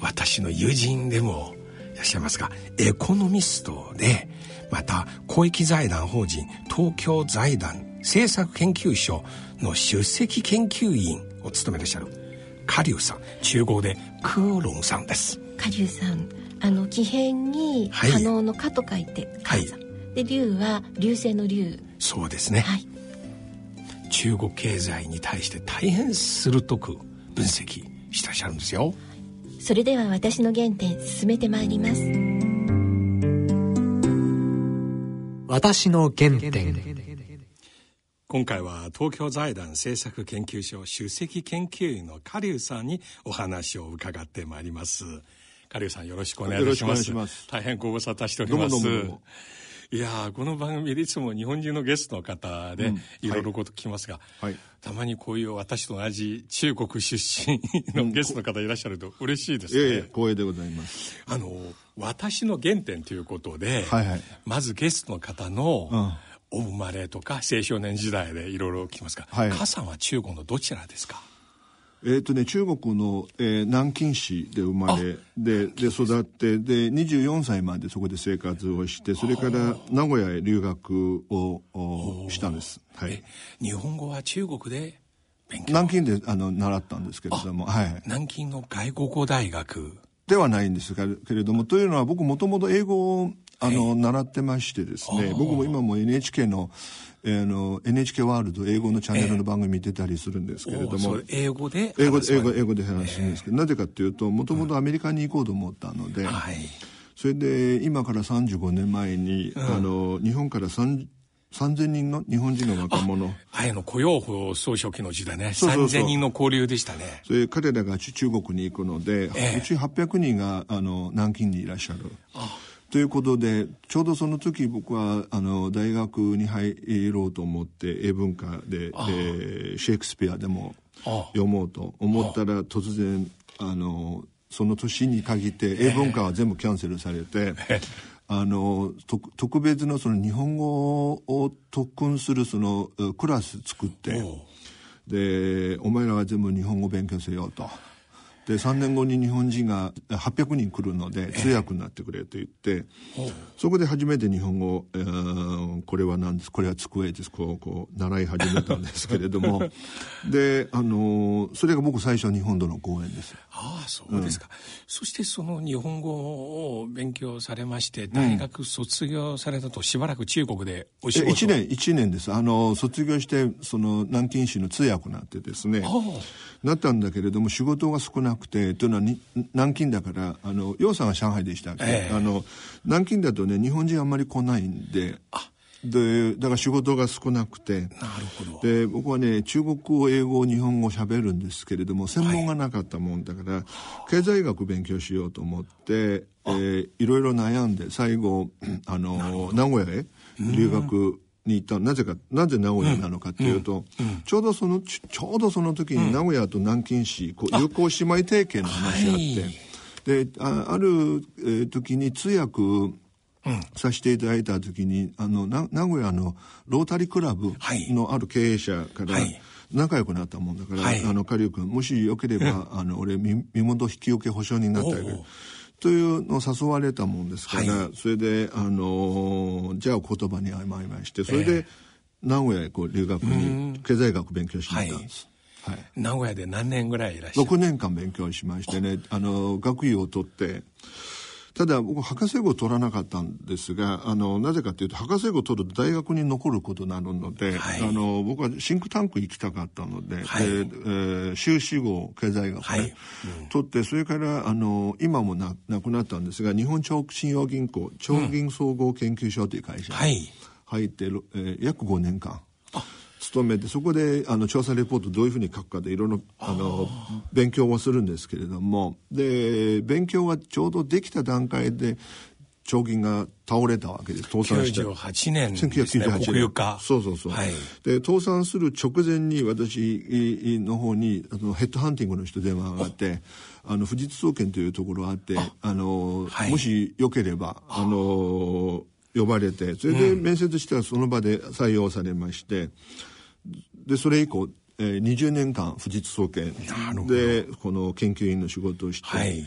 私の友人でもいらっしゃいますがエコノミストでまた公益財団法人東京財団政策研究所の出席研究員を務めていらっしゃるカリュウさん中国でクーロンさんです。カリュウさんあの木片に可能の「可」と書いて「はい」で竜は流星の竜そうですね、はい、中国経済に対して大変鋭く分析してらっしゃるんですよそれでは私の原点進めてまいります。私の原点。今回は東京財団政策研究所首席研究員のカリュウさんにお話を伺ってまいります。カリュウさんよろしくお願いします。大変ご無沙汰しておりますいやこの番組でいつも日本人のゲストの方でいろいろこと聞きますが、はい、たまにこういう私と同じ中国出身のゲストの方いらっしゃると嬉しいですね。ええ、光栄でございます。あの、私の原点ということで、はいはい、まずゲストの方の、お生まれとか青少年時代でいろいろ聞きますが、はい、母さんは中国のどちらですか？えーとね、中国の、えー、南京市で生まれでで育ってで24歳までそこで生活をしてそれから名古屋へ留学をしたんです、はい、日本語は中国で勉強？南京であの習ったんですけれども、はい、南京の外国語大学。ではないんですけれどもというのは僕もともと英語をあの、習ってましてですね僕も今も NHK のえー、の NHK ワールド英語のチャンネルの番組見てたりするんですけれども、英語で？英語英語英語で話すんですけど、なぜかというともともとアメリカに行こうと思ったので、それで今から35年前に、あの日本から3 3000人の日本人の若者。あの雇用法総書記の時代ね。そうそうそう。3000人の交流でしたね。それ彼らが中国に行くので、えー、うち800人があの南京にいらっしゃる。あということでちょうどその時僕はあの大学に入ろうと思って英文科で、えー、シェイクスピアでも読もうと思ったら突然あのその年に限って英文科は全部キャンセルされて。あの特別のその日本語を特訓するそのクラス作ってでお前らは全部日本語勉強せようと。で3年後に日本人が800人来るので通訳になってくれと言って、そこで初めて日本語、えー、これは何ですこれは机ですこうこう習い始めたんですけれども。であのそれが僕最初日本との講演です。ああそうですか、うん、そしてその日本語を勉強されまして大学卒業されたとしばらく中国でお仕事、うん、1年1年です。あの卒業してその南京市の通訳になってですね。なったんだけれども仕事が少なくてというのは南京だからあの楊さんは上海でしたけ？ど、え。ー、あの南京だとね日本人あんまり来ないんで。でだから仕事が少なくて。なるほど。で僕はね中国語英語日本語喋るんですけれども専門がなかったもんだから、はい、経済学勉強しようと思って、えー、いろいろ悩んで最後あの名古屋へ留学に行ったなぜかなぜ名古屋なのかっていうと、うん。うん、ちょうどそのちょうどその時に名古屋と南京市、こう友好姉妹提携の話があって、はい、であある、えー、時に通訳させていただいた時にあの名古屋のロータリークラブのある経営者から、はい。仲良くなったもんだから、はい、あの、カリウ君、もしよければ、あの、俺、身元引き受け保証人になってあげる。というのを誘われたもんですから、はい、それで、あのじゃあ言葉に甘いましてそれで名古屋へこう留学に経済学勉強しに行ったんです。はい、名古屋で何年ぐらいいらっしゃる ?6 年間勉強しましてねあの学位を取ってただ僕博士号を取らなかったんですがあのなぜかというと博士号を取ると大学に残ることになるので、はい、あの僕はシンクタンク行きたかったので、はい、でえー、修士号経済学ね、はい。うん、取ってそれからあの今もななくなったんですが日本長期信用銀行長銀総合研究所という会社に入って、うん、えー、約5年間。勤めてそこであの調査レポートどういうふうに書くかでいろいろあの勉強をするんですけれども。で勉強がちょうどできた段階で長銀が倒れたわけです。倒産して98年ですね国有化。そうそうそう、はい、で倒産する直前に私の方にあのヘッドハンティングの人電話があってあの富士通総研というところがあってあの、はい、もしよければあの呼ばれてそれで面接したらその場で採用されまして、でそれ以降えー、20年間富士通総研でこの研究員の仕事をして、はい、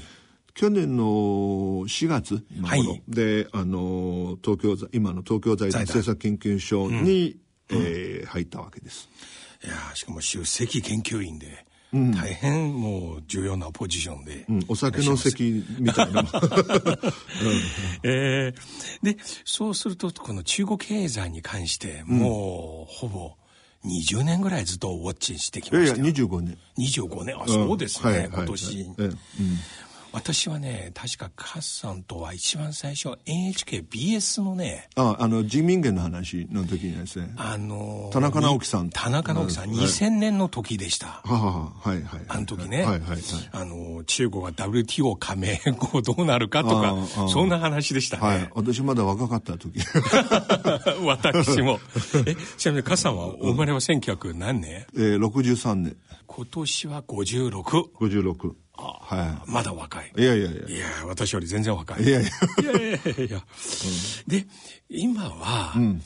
去年の4月はい、であの東京今の東京財団政策研究所に、うん、えー、入ったわけです。いやしかも首席研究員で。うん、大変もう重要なポジションで、うん、お酒の席みたいな、うん、えー、でそうするとこの中国経済に関してもう、ほぼ20年ぐらいずっとウォッチしてきましたいやいや25年。25年。あそうですね、はい、今年、はいはい、私はね確かカッさんとは一番最初 NHKBS のねああの人民元の話の時にですね。あの田中直樹さん。田中直樹さん、2000年の時でした。はははいはい。あの時ね、はいはいはい、あの中国が WTO 加盟後どうなるかとかそんな話でしたね、はい、私まだ若かった時。私も。えちなみにカッさんはお生まれは1900何年？えー、63年。今年は5656 56はい、まだ若い。いやいやいや。いや、私より全然若い。いやいや。いやいやいや。で、今は、うん、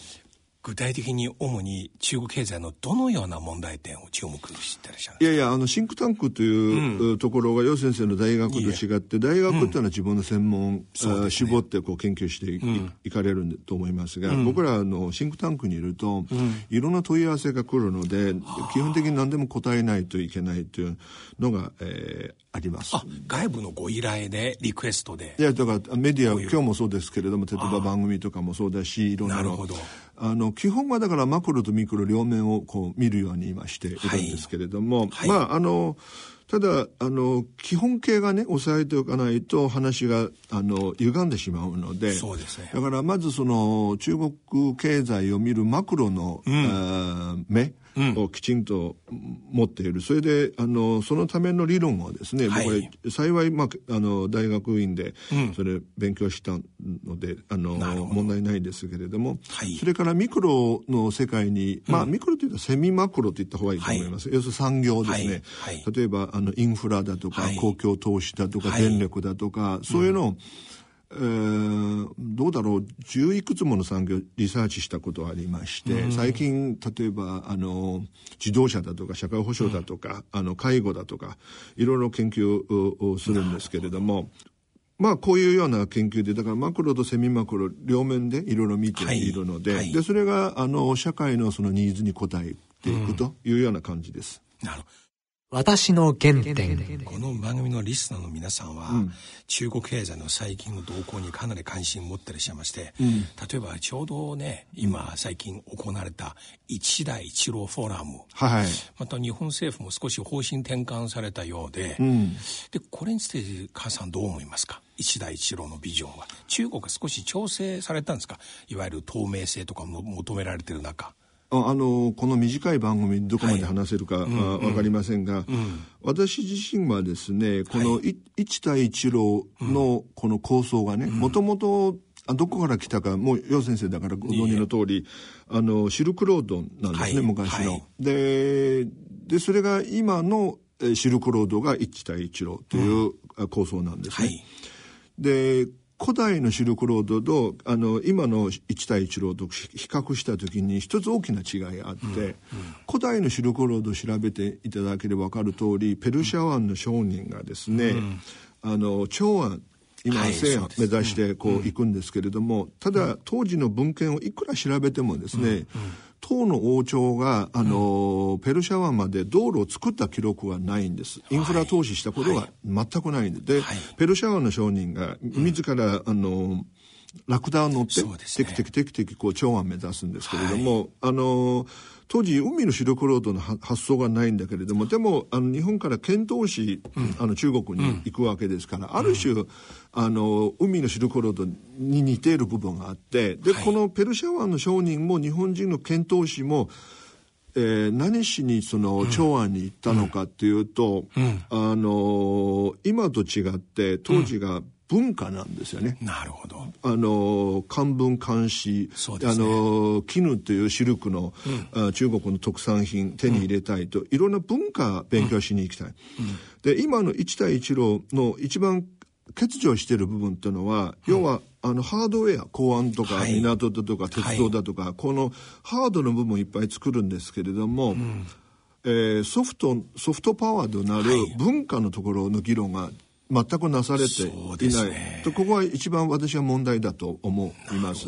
具体的に主に中国経済のどのような問題点を注目してらっしゃるいやいやあのシンクタンクという、ところが楊先生の大学と違って大学っていうのは自分の専門、うん、絞ってこう研究してい,、いかれると思いますが、僕らのシンクタンクにいると、いろんな問い合わせが来るので基本的に何でも答えないといけないというのが、えー、あります。外部のご依頼でリクエストで。いやだからメディア今日もそうですけれども例えば番組とかもそうだしいろんなのあの基本はだからマクロとミクロ両面をこう見るように今しているんですけれども、はい。はい、まああのただあの基本形がね押さえておかないと話があの歪んでしまうのでそうです、ね、だからまずその中国経済を見るマクロの、うん、目をきちんと持っている、それであのそのための理論をですね、はい、僕は幸い、まあ、あの大学院でそれ勉強したので、あの問題ないですけれども、はい、それからミクロの世界に、まあ、ミクロというとセミマクロと言った方がいいと思います、要するに産業ですね、例えばあのインフラだとか、公共投資だとか、電力だとかそういうのを、えー、どうだろう十いくつもの産業リサーチしたことがありまして、うん、最近例えばあの自動車だとか社会保障だとか、うん、あの介護だとかいろいろ研究をするんですけれどもまあこういうような研究でだからマクロとセミマクロ両面でいろいろ見ているのではいはい、でそれがあの社会のそのニーズに応えていくというような感じです。なるほど私の原点。この番組のリスナーの皆さんは、うん、中国経済の最近の動向にかなり関心を持ってらっしゃいまして、うん、例えばちょうどね今最近行われた一帯一路フォーラム、はい、また日本政府も少し方針転換されたようでうん、でこれについて母さんどう思いますか？一帯一路のビジョンは。中国が少し調整されたんですか？いわゆる透明性とかも求められてる中。あのこの短い番組どこまで話せるか、はい、分かりませんが、うん、私自身はですねこの一対一路のこの構想がねもともとどこから来たかもう楊先生だからご存知の通りあのシルクロードなんですね、はい、昔の。はい、ででそれが今のシルクロードが一対一路という構想なんですね。で古代のシルクロードとあの今の一帯一路と比較した時に一つ大きな違いがあって、うんうん、古代のシルクロードを調べていただければ分かる通りペルシャ湾の商人がですね、うん、あの長安今西安目指してこう行くんですけれども、ただ当時の文献をいくら調べてもですね、唐の王朝が、あの、ペルシャ湾まで道路を作った記録はないんです。インフラ投資したことが全くないんで、で、ペルシャ湾の商人が自ら、あの、ラクダを乗って、テキテキテキテキこう長安目指すんですけれども、あの当時海のシルクロードの発想がないんだけれどもでもあの日本から遣唐使、うん、あの中国に行くわけですから、うん、ある種、あの海のシルクロードに似ている部分があってで、はい、このペルシャ湾の商人も日本人の遣唐使もえー、何しにその長安に行ったのかっていうと、うん、あの今と違って当時が文化なんですよね。なるほど。あの漢文漢詩、ね、あの絹というシルクの、うん、中国の特産品手に入れたいと、うん、いろんな文化勉強しに行きたい。うん、で今の一帯一路の一番欠如している部分っていうのは、要はあのハードウェア港湾とか港だとか鉄道だとか、はい、このハードの部分いっぱい作るんですけれども、うん、えー、ソフトソフトパワーとなる文化のところの議論が全くなされていない、ね、とここは一番私は問題だと思います。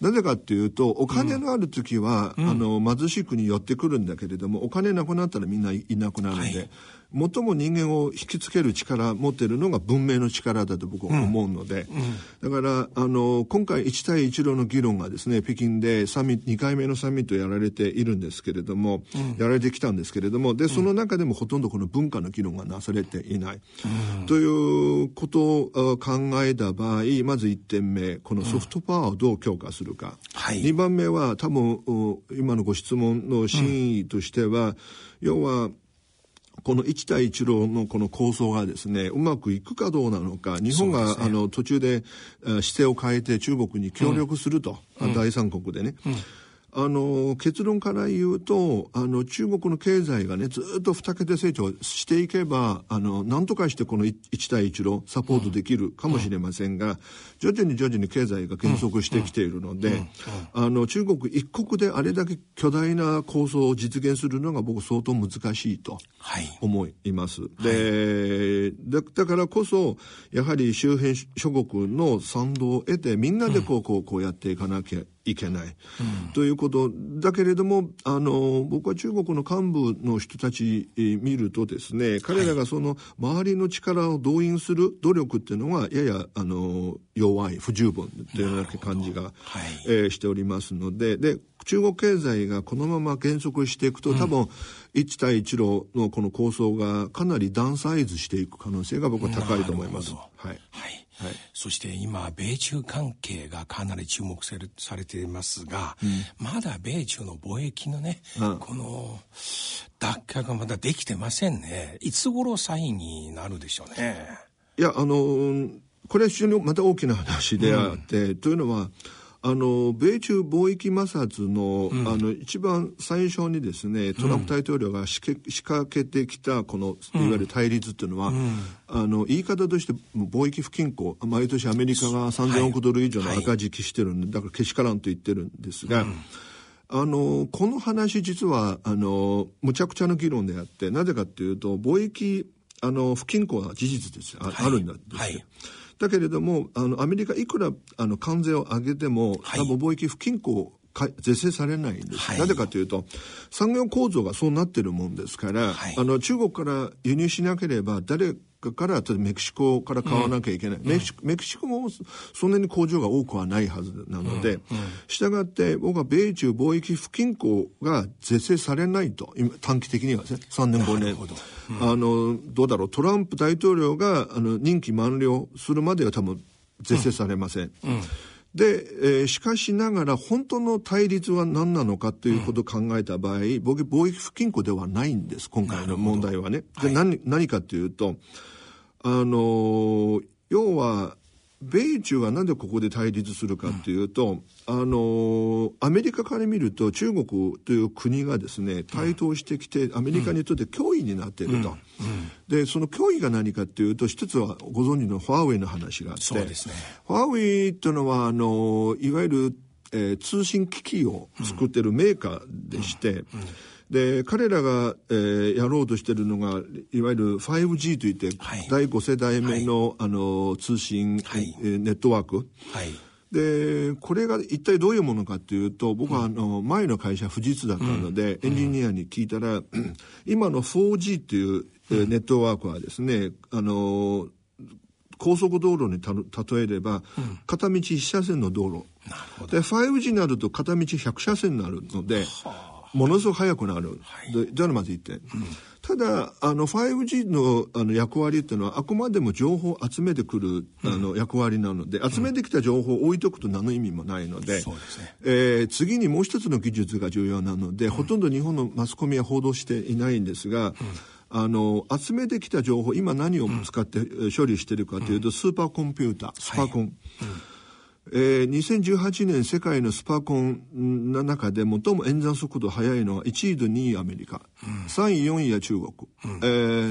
なぜかっていうとお金のある時は、うん、あの貧しい国に寄ってくるんだけれどもお金なくなったらみんないなくなるんで、はい、最も人間を引きつける力持ってるのが文明の力だと僕は思うので、うん、だからあの今回一帯一路の議論がですね北京でサミ2回目のサミットやられているんですけれども、うん、やられてきたんですけれどもでその中でもほとんどこの文化の議論がなされていない、うん、ということを考えた場合まず1点目このソフトパワーをどう強化するか、はい、2番目は多分今のご質問の真意としては、要はこの一帯一路のこの構想がですね、うまくいくかどうなのか、日本が、ね、あの途中で姿勢を変えて中国に協力すると、うん、第三国でね。うんあの結論から言うとあの中国の経済がねずっと二桁成長していけばあの何とかしてこの一帯一路サポートできるかもしれませんが、徐々に徐々に経済が減速してきているので、あの中国一国であれだけ巨大な構想を実現するのが僕相当難しいと思います。はい、でだからこそやはり周辺諸国の賛同を得てみんなでこうこうこうやっていかなきゃいけない、うん、ということ。だけれどもあの僕は中国の幹部の人たち見るとですね彼らがその周りの力を動員する努力っていうのがややあの弱い不十分というような感じが、はい、えー、しておりますのでで中国経済がこのまま減速していくと、多分、一帯一路のこの構想がかなりダウンサイズしていく可能性が僕は高いと思います。はい。はいはい、そして今米中関係がかなり注目されされていますが、うん、まだ米中の貿易のね、うん、この脱却がまだできてませんね。いつ頃サインになるでしょうね。いやあのこれは非常にまた大きな話であって、うん、というのはあの米中貿易摩擦のうん、あの一番最初にですねトランプ大統領が仕掛けてきたこのいわゆる対立っていうのは、うん、あの言い方として貿易不均衡毎年アメリカが3000億ドル以上の赤字期してるんで、はい、だからけしからんと言ってるんですが。うん。あのこの話実はあのむちゃくちゃな議論であってなぜかっていうと貿易あの不均衡は事実ですあはい、あるんですよ。はいだけれどもあのアメリカいくらあの関税を上げても、はい、多分貿易不均衡是正されないんです、はい、なぜかというと産業構造がそうなってるもんですから、はい、あの中国から輸入しなければ誰からメキシコから買わなきゃいけない、うん、メキシコメキシコもそんなに工場が多くはないはずなので、したがって僕は米中貿易不均衡が是正されないと。短期的にはですね。3年5年、うん、あのどうだろう。トランプ大統領があの任期満了するまでは多分是正されません、うんで、えー、しかしながら本当の対立は何なのかということを考えた場合、うん、貿易不均衡ではないんです今回の問題はね。で何何かというとあの要は米中はなんでここで対立するかっていうと、うん、あのアメリカから見ると中国という国がですね台頭してきて、アメリカにとって脅威になっていると、うん、でその脅威が何かっていうと一つはご存知のファーウェイの話があって、ね、ファーウェイっていうのはあのいわゆる、えー、通信機器を作ってるメーカーでして、で彼らが、えー、やろうとしてるのがいわゆる 5G といって、はい、第5世代目のはい、あの通信、はい、えー、ネットワーク、はい、でこれが一体どういうものかというと僕はあの前の会社富士通だったので、うん、エンジニアに聞いたら、うん、今の 4G っていう、えー、ネットワークはですねあの高速道路に例えれば、うん、片道1車線の道路。で 5G になると片道100車線になるので。はあものすごく速くなる、はい、でじゃあまず言って、うん、ただあの 5G のあの役割っていうのはあくまでも情報を集めてくる、あの役割なので集めてきた情報を置いとくと何の意味もないので,、ね。えー、次にもう一つの技術が重要なので、ほとんど日本のマスコミは報道していないんですが、あの集めてきた情報今何を使って処理しているかというと、スーパーコンピュータースパコン、はいえー、2018年世界のスパコンの中で最も演算速度速いのは1位と2位アメリカ、うん、3位4位は中国、うん、え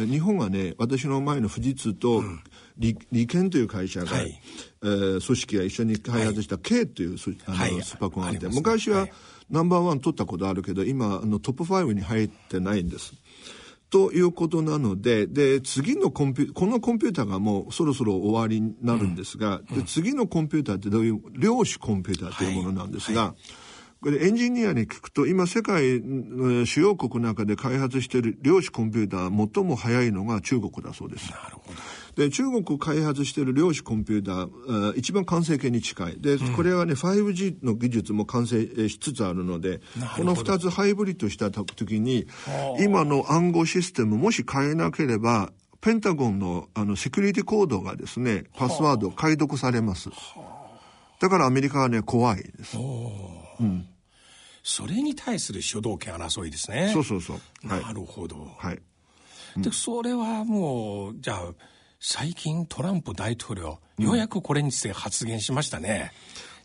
ー、日本はね私の前の富士通と、うん。理理研という会社が、はい、えー、組織が一緒に開発した K という、あの、はい、スパコンがあって、昔はナンバーワン取ったことあるけど今あのトップ5に入ってないんです。ということなので、で、次のコンピュこのコンピューターがもうそろそろ終わりになるんですが、うん、で次のコンピューターってどういう量子コンピューターというものなんですが、はいはいこれエンジニアに聞くと、今世界の主要国の中で開発している量子コンピューター最も早いのが中国だそうです。なるほど。で、中国開発している量子コンピューター、一番完成形に近い。で、うん、これはね、5G の技術も完成しつつあるので、この2つハイブリッドした時に、今の暗号システムもし変えなければ、ペンタゴンのあのセキュリティコードがですね、パスワード解読されます。だからアメリカはね、怖いです。うん。それに対する主導権争いですね。そうそうそう。はい、なるほど。はい。で、それはもう、じゃあ、最近トランプ大統領、ようやくこれについて発言しましたね。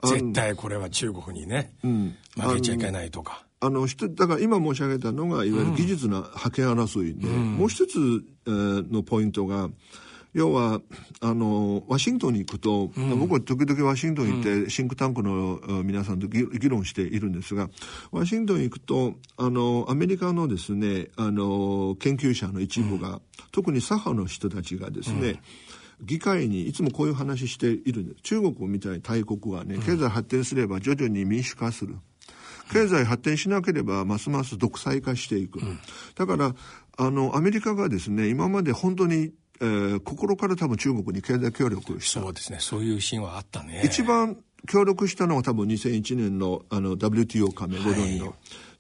絶対これは中国にね、うん、負けちゃいけないとか。あの、だから今申し上げたのが、いわゆる技術の覇権争いで、うん、もう一つ、えー、のポイントが、要は、あの、ワシントンに行くと、うん、僕は時々ワシントンに行って、シンクタンクの皆さんと議論しているんですが、ワシントンに行くと、あの、アメリカのですね、あの、研究者の一部が、うん、特に左派の人たちがですね、うん、議会にいつもこういう話しているんです。中国みたいに大国はね、経済発展すれば徐々に民主化する。経済発展しなければますます独裁化していく。だから、あの、アメリカがですね、今まで本当にえー、心から多分中国に経済協力した。そうですね。そういうシーンはあったね。一番協力したのは多分2001年のあの WTO 加盟ご存知の、は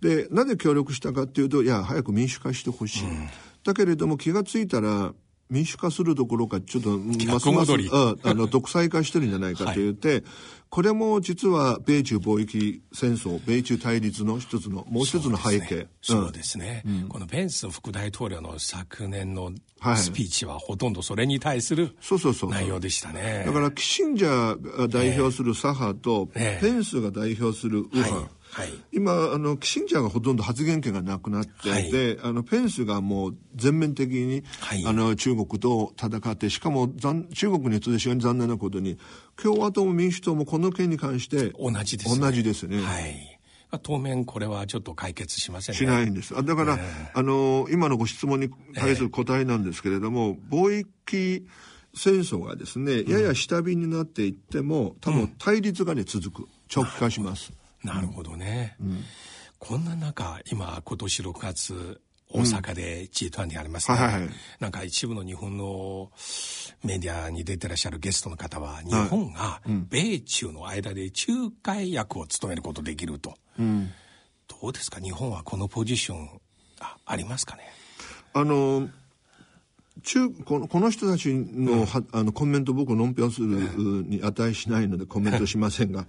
い。で、なぜ協力したかっていうと、いや、早く民主化してほしい、うん。だけれども気がついたら、民主化するどころか、ちょっと、ますます、ああの、独裁化してるんじゃないかと言って、はい、これも実は米中貿易戦争、米中対立の一つの、もう一つの背景。そうですね。すね。うん、このペンス副大統領の昨年のスピーチはほとんどそれに対する内容でしたね。だから、キシンジャーが代表する左派と、ペンスが代表する右派。はいはい、今あのキシンジャーがほとんど発言権がなくなって、はい、であのペンスがもう全面的に、はい、あの中国と戦ってしかも中国にとって非常に残念なことに共和党も民主党もこの件に関して同じですね。同じですね。はい当面これはちょっと解決しません、ね、しないんです。あだから、えー、あの、今のご質問に対する答えなんですけれども、えー、貿易戦争がですね、やや下火になっていっても、多分対立がね、続く。長期化します。なるほどね。うん、こんな中、今、今年6月、大阪で G20 ありますね、はいはい、なんか一部の日本のメディアに出てらっしゃるゲストの方は、日本が米中の間で仲介役を務めることできると。うん、どうですか？日本はこのポジションあありますかね？あの中このこの人たちのうん、あのコメント僕論評するに値しないのでコメントしませんが、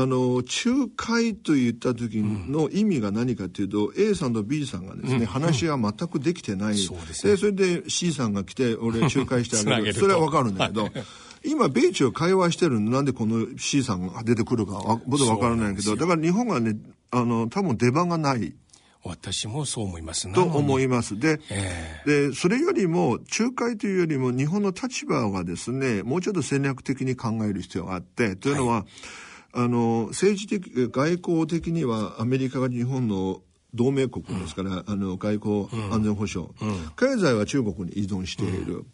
あの仲介と言った時の意味が何かというと、うん、A さんと B さんがですね、うん、話は全くできてない、うん、で、それで C さんが来て俺仲介してあげる。それはわかるんだけど、今米中会話してるのなんでこの C さんが出てくるか僕はわからないけどだから日本がねあの多分出番がない。私もそう思います。と思います。で、えー、で、それよりも、仲介というよりも、日本の立場がですね、もうちょっと戦略的に考える必要があって、というのは、はいあの政治的外交的にはアメリカが日本の同盟国ですから、うん、あの外交安全保障、うん、経済は中国に依存している、うん、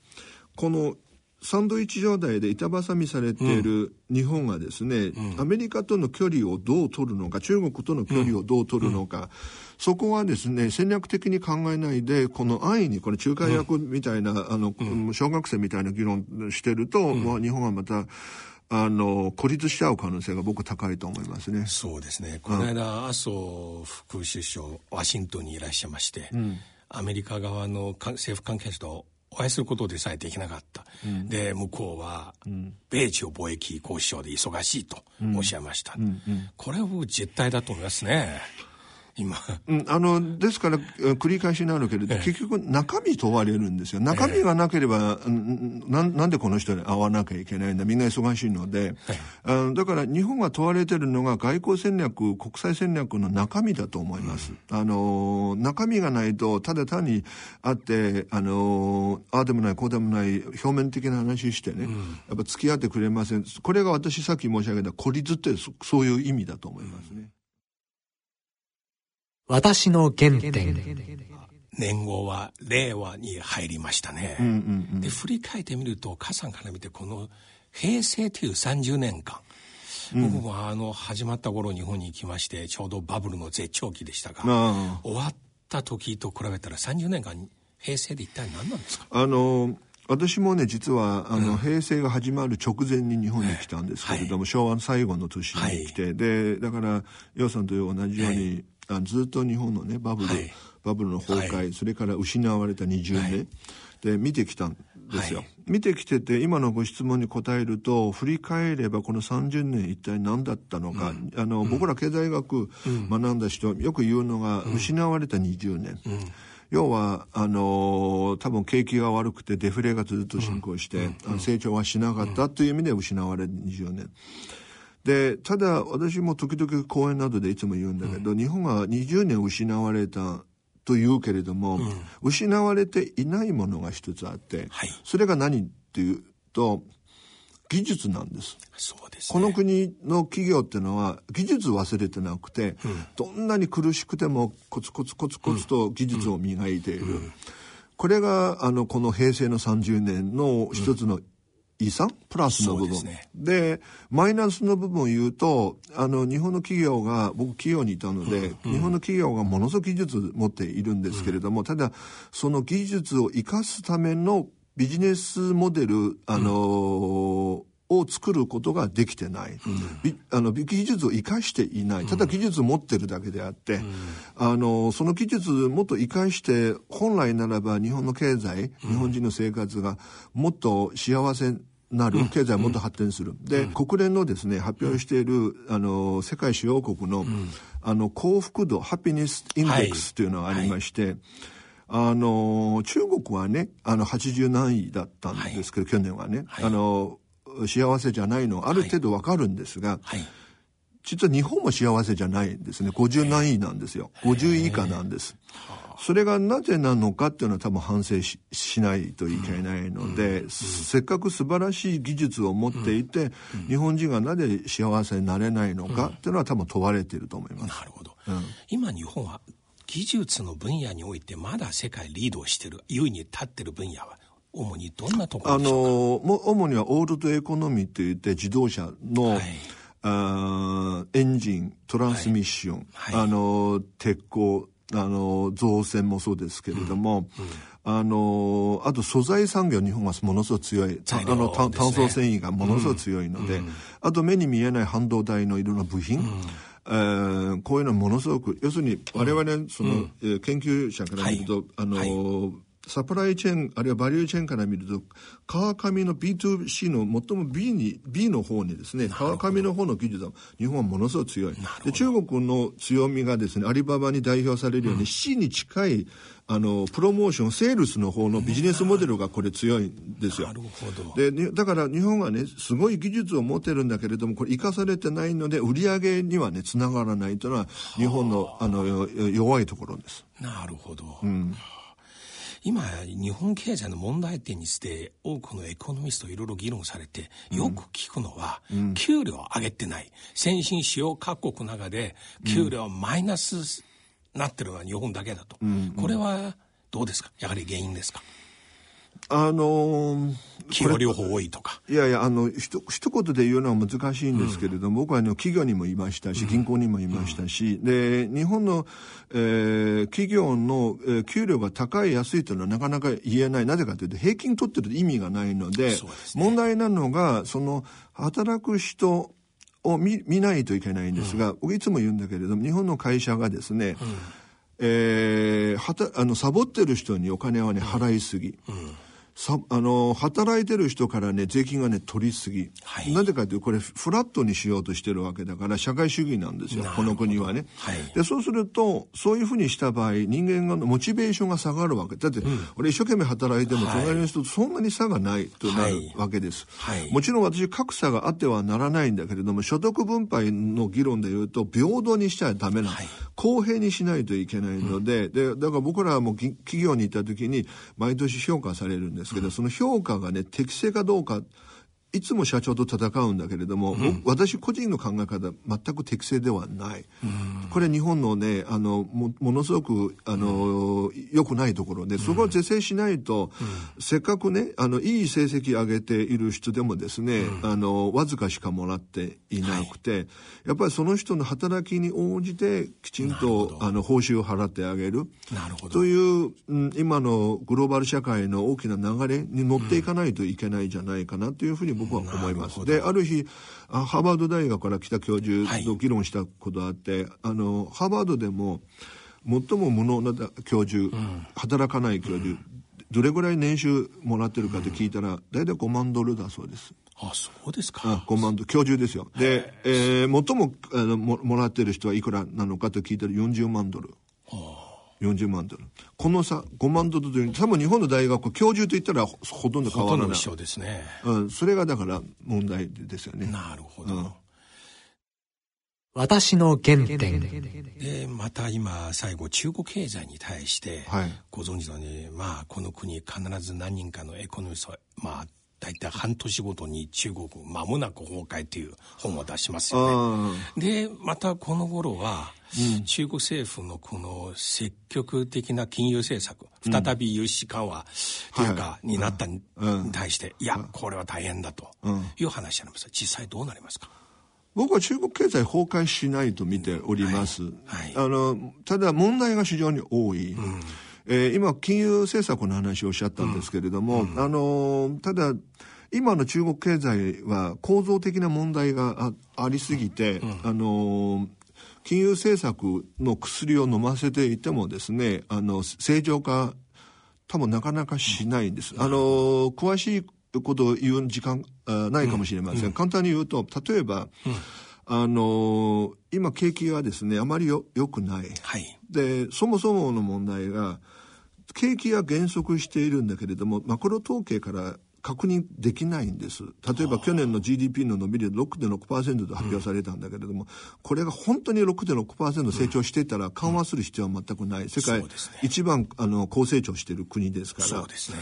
このサンドイッチ状態で板挟みされている日本がですね、アメリカとの距離をどう取るのか中国との距離をどう取るのか、そこはですね戦略的に考えないでこの安易にこれ仲介役みたいな、あの小学生みたいな議論してると、まあ、日本はまたあの孤立しちゃう可能性が僕高いと思いますね。そうですね。この間、麻生副首相ワシントンにいらっしゃいまして、うん、アメリカ側の政府関係者とお会いすることでさえできなかった、うん、で向こうは、米中貿易交渉で忙しいとおっしゃいました、うん。うん、これは実態だと思いますね今。うん、あの、ですから、繰り返しになるけれど、結局中身問われるんですよ。中身がなければ、ええ、ななんでこの人に会わなきゃいけないんだ？みんな忙しいので。あだから日本が問われてるのが外交戦略、国際戦略の中身だと思います。うん、あの、中身がないと、ただ単に会って、あの、ああでもない、こうでもない、表面的な話してね、うん、やっぱ付き合ってくれません。これが私さっき申し上げた孤立ってそういう意味だと思いますね。私の原点。年号は令和に入りましたね。うんうんうん、で、振り返ってみると、母さんから見て、この平成という30年間、うん、僕はあの、始まった頃日本に行きまして、ちょうどバブルの絶頂期でしたが、終わった時と比べたら30年間、平成で一体何なんですか？あの私もね実はあの、うん、平成が始まる直前に日本に来たんですけれども、はい、昭和の最後の年に来て、はい、でだから楊さんと同じように、はいあずっと日本のねバブル、はい、バブルの崩壊、はい、それから失われた20年、はい、で見てきたんですよ、見てきてて今のご質問に答えると振り返ればこの30年一体何だったのか、うん、あの、うん、僕ら経済学学んだ人、よく言うのが、失われた20年、要はあの多分景気が悪くてデフレがずっと進行して、成長はしなかったという意味で失われる20年。で、ただ私も時々講演などでいつも言うんだけど、うん、日本が20年失われたと言うけれども、うん、失われていないものが一つあって、はい、それが何っていうと、技術なんです。そうです、ね、この国の企業っていうのは技術忘れてなくて、うん、どんなに苦しくてもコツコツコツコツと技術を磨いている。これが、あの、この平成の30年の一つの遺産？プラスの部分。で、ね、マイナスの部分を言うとあの日本の企業が僕企業にいたので、うん、日本の企業がものすごく技術持っているんですけれども、うん、ただその技術を生かすためのビジネスモデルあのーうんを作ることができてない、うん、あの技術を生かしていない。ただ技術を持ってるだけであって、うん、あのその技術をもっと生かして本来ならば日本の経済、日本人の生活がもっと幸せなる、経済はもっと発展する。うん、で、国連のですね、発表している、あの、世界主要国の、あの、幸福度、ハピネスインデックスとい。うのがありまして、はい。あの、中国はね、あの、80何位だったんですけど、はい、去年はね、はい、あの、幸せじゃないの、ある程度わかるんですが、はい、実は日本も幸せじゃないんですね。50何位なんですよ。50位以下なんです。それがなぜなのかっていうのは多分反省ししないといけないので、うん、せっかく素晴らしい技術を持っていて、うん、日本人がなぜ幸せになれないのかっていうのは多分問われていると思います。なるほど。今日本は技術の分野においてまだ世界リードしてる、優位に立ってる分野は主にどんなところあの、主にはオールドエコノミーといって自動車の、はい。あエンジン、トランスミッション、はい。はい、あの、鉄鋼、あの、造船もそうですけれども、うん。うん。あの、あと素材産業日本はものすごく強い。あの、炭素繊維がものすごく強いので、うん、あと目に見えない半導体のいろんな部品、うん、えー、こういうのものすごく、要するに我々、その、うん、えー、研究者から見ると、はい、あの、はいサプライチェーン、あるいはバリューチェーンから見ると、川上の B2C の最も B に、B の方にですね、川上の方の技術は日本はものすごく強い。で、中国の強みがですね、アリババに代表されるように、うん、C に近い、あの、プロモーション、セールスの方のビジネスモデルがこれ強いんですよ。なるほど。で、だから日本はね、すごい技術を持ってるんだけれども、これ生かされてないので、売り上げにはね、つながらないというのは、日本の、あの、弱いところです。なるほど。うん。今、日本経済の問題点にして多くのエコノミストいろいろ議論されて、よく聞くのは、うん、給料上げてない。先進主要各国の中で、給料マイナスなってるのは日本だけだと。うん、これはどうですか？やはり原因ですか？あのー、企業療法多いとか。いやいや、あの、ひと、一言で言うのは難しいんですけれども、うん、僕はあの、企業にもいましたし、銀行にもいましたし、うん、で、日本の、えー、企業の、えー、給料が高い安いというのはなかなか言えない。なぜかというと、平均取ってると意味がないので、でね、問題なのが、その、働く人、を見見ないといけないんですが、うん、僕いつも言うんだけれども、日本の会社がですね、えー、はたあのサボってる人にお金はね払いすぎ、うんさあの働いてる人からね税金がね取りすぎ、はい、なぜかというとこれフラットにしようとしてるわけだから社会主義なんですよ。この国はね、はい、でそうするとそういうふうにした場合人間がモチベーションが下がるわけ。だって、うん、俺一生懸命働いても隣の人とそんなに差がないとなるわけです、はい、もちろん私格差があってはならないんだけれども所得分配の議論でいうと平等にしちゃダメな、公平にしないといけないので。うん、でだから僕らはもう企業に行った時に毎年評価されるんですけど、その評価がね、適正かどうかいつも社長と戦うんだけれども、うん、私個人の考え方全く適正ではない、うん、これ日本のねあのもものすごくあの、うん、良くないところでそこを是正しないと、せっかくねあのいい成績上げている人でもですね、あのわずかしかもらっていなくて、はい、やっぱりその人の働きに応じてきちんとあの報酬を払ってあげる。という、うん、今のグローバル社会の大きな流れに乗っていかないといけないんじゃないかなというふうに僕僕は思います。で、ある日、ハーバード大学から来た教授と議論したことがあって、はい、あの、ハーバードでも、最も無能な教授、うん、働かない教授、うん、どれぐらい年収もらってるかって聞いたら、大体5万ドルだそうです。あそうですか。あ5万ドル、教授ですよ。で、えー、最もあのももらってる人はいくらなのかと聞いたら40万ドル。はあ40万ドル。この差、5万ドルという、多分日本の大学、教授といったらほとんど変わらない。ほとんど一緒ですね。うん、それがだから問題ですよね。なるほど。うん、私の原点。で、また今、最後、中国経済に対して、ご存知のように、まあ、この国必ず何人かのエコノミスト、まあ、大体半年ごとに中国間もなく崩壊という本を出しますよね。で、またこの頃は、うん、中国政府のこの積極的な金融政策、再び融資緩和というか、になったに対して、いや、これは大変だという話になります。実際どうなりますか？僕は中国経済崩壊しないと見ております。はい。はい、あのただ問題が非常に多い。うんえー、今、金融政策の話をおっしゃったんですけれども、うん、あのただ、今の中国経済は構造的な問題がありすぎて、うん、あの金融政策の薬を飲ませていてもですね、あの、正常化、多分なかなかしないんです。あの、詳しいことを言う時間ないかもしれません。簡単に言うと、例えば、あの今景気がですねあまりよ良くない、はい、でそもそもの問題が景気は減速しているんだけれども、マクロ統計から確認できないんです。例えば去年の GDP の伸び率6.6%と発表されたんだけれども、うん、これが本当に6.6%成長していたら緩和する必要は全くない。世界一番あの高成長している国ですから。そうですね。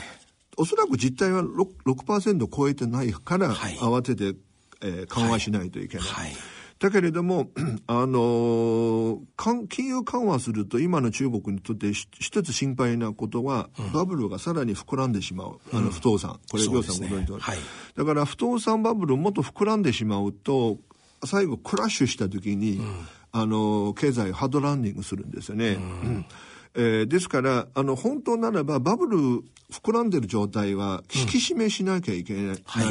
おそらく実態は 6%, 6超えてないから、慌てて、えー、緩和しないといけない。はいはいだけれども、あの金融緩和すると今の中国にとって一つ心配なことは、うん、バブルがさらに膨らんでしまう。あの不動産。これ、りょうさんご存知の、はい、だから不動産バブルもっと膨らんでしまうと、最後クラッシュした時に、うん、あの経済ハードランディングするんですよね。うんえー、ですから、あの、本当ならば、バブル膨らんでる状態は、引き締めしなきゃいけな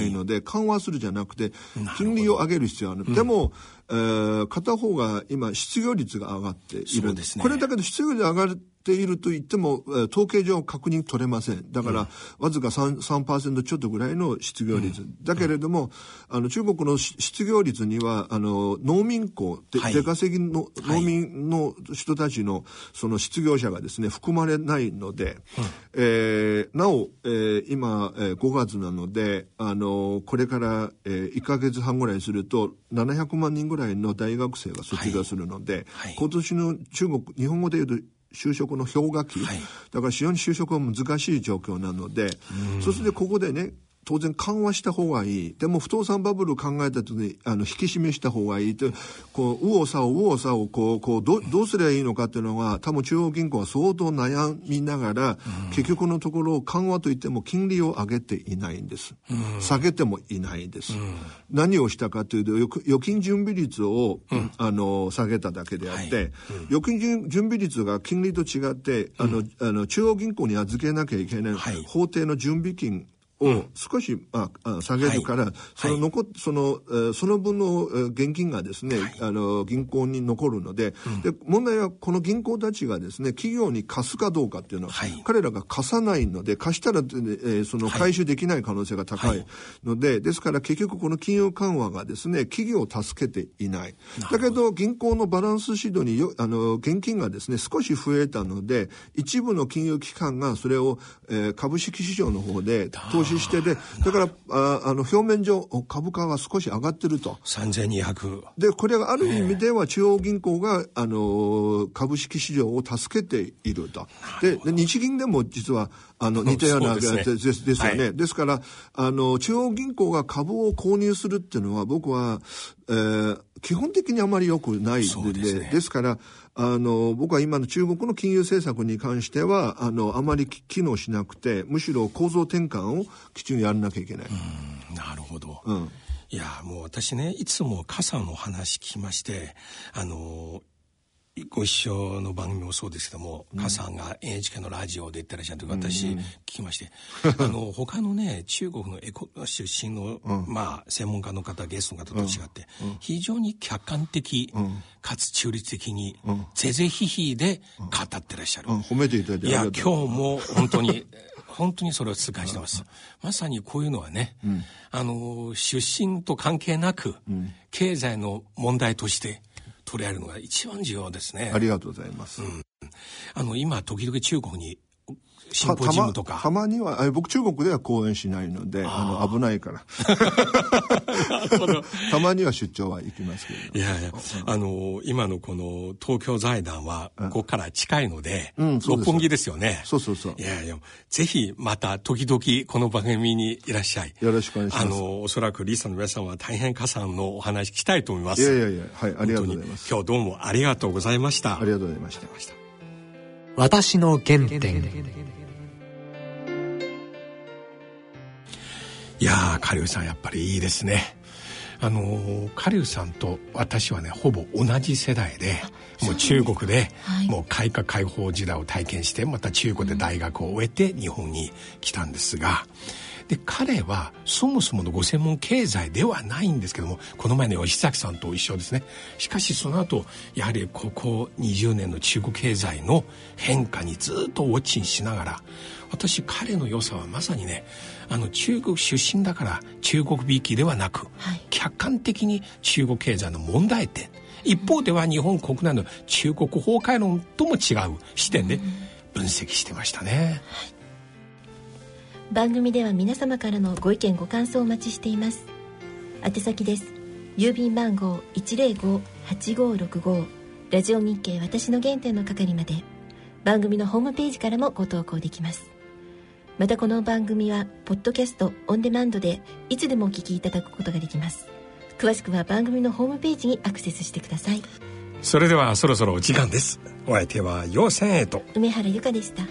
いので、うん。はい、緩和するじゃなくて、金利を上げる必要ある。でも、えー、片方が今、失業率が上がっている。ね、これだけど、失業率上がるていると言っても、統計上確認取れません。だから、わずか 3%, 3ちょっとぐらいの失業率。うん、だけれども、あの、中国の失業率には、あの、農民工、はい、出稼ぎの農民の人たちの、その失業者がですね、含まれないので、うん、えー、なお、えー、今、えー、5月なので、あの、これから、えー、1ヶ月半ぐらいすると、700万人ぐらいの大学生が卒業するので、はい。はい、今年の中国、日本語で言うと、就職の氷河期、はい、だから非常に就職は難しい状況なので、そしてここでね、当然緩和した方がいい。でも不動産バブルを考えた時に、あの、引き締めした方がいいと、こう、右往左往、右往左往、こう、こう、ど、どうすればいいのかっていうのは、多分中央銀行は相当悩みながら、結局のところ緩和といっても金利を上げていないんです。下げてもいないんです。何をしたかというと、預金準備率を、あの、下げただけであって、預金準備率が金利と違って、あの、あの、中央銀行に預けなきゃいけない、法定の準備金を少し、まあ、下げるから、はい、その残、はい、その、えー、その分の現金がですね、はい、あの、銀行に残るので、うん、で、問題はこの銀行たちがですね、企業に貸すかどうかっていうのは、彼らが貸さないので、貸したら、えー、その回収できない可能性が高いので、ですから結局この金融緩和がですね、企業を助けていない。だけど、銀行のバランス指導によ、あの、現金がですね、少し増えたので、一部の金融機関がそれを、えー、株式市場の方で投資してで、だからああの表面上株価が少し上がってると。3200。で、これがある意味では中央銀行が、あの株式市場を助けていると。でで日銀でも実はあの似たようなですね、ですですよね、はい、ですからあの中央銀行が株を購入するっていうのは僕は、えー、基本的にあまり良くないでで、ね、ですからあの、僕は今の中国の金融政策に関しては、あの、あまり機能しなくて、むしろ構造転換をきちんとやらなきゃいけない。なるほど。うん。いや、もう私ね、いつも傘の話聞きまして、あの、ご一緒の番組もそうですけども、うん、さんが NHK のラジオで言ってらっしゃると私聞きまして、うん、あの他のね中国のエコ出身の、うん、まあ専門家の方ゲストの方と違って、非常に客観的、かつ中立的に、ぜぜひひで語ってらっしゃる、褒めていただいていや今日も本当に 本当にそれを痛感してます。まさにこういうのはね、あの出身と関係なく、経済の問題として取り合えるのが一番重要ですね。ありがとうございます。うん、あの、今、時々中国にシンポジウムとか。たまには、僕中国では講演しないので、あの、危ないから。たまには出張は行きますけど。いやいや、あの、今のこの東京財団は、ここから近いので、うん、六本木ですよね。そうそうそう。いやいや、ぜひまた時々この番組にいらっしゃい。よろしくお願いします。あの、おそらくリーさんの皆さんは大変加算のお話聞きたいと思います。いやいやいや、はい、ありがとうございます。今日どうもありがとうございました。ありがとうございました。私の原点。いやー、カリウさんやっぱりいいですね。あのー、カリウさんと私はね、ほぼ同じ世代で、もう中国で、もう改革開放時代を体験して、また中国で大学を終えて日本に来たんですが、で、彼はそもそものご専門経済ではないんですけども、この前の吉崎さんと一緒ですね。しかしその後、やはりここ20年の中国経済の変化にずっとウォッチンしながら、私彼の良さはまさにねあの中国出身だから中国びいきではなく、はい、客観的に中国経済の問題点。一方では日本国内の中国崩壊論とも違う視点で分析してましたね、はい、番組では皆様からのご意見ご感想をお待ちしています。宛先です。郵便番号105-8565ラジオ日経私の原点の係まで。番組のホームページからもご投稿できます。またこの番組はポッドキャストオンデマンドでいつでもお聞きいただくことができます。詳しくは番組のホームページにアクセスしてください。それではそろそろお時間です。お相手は陽線へと。梅原由香でした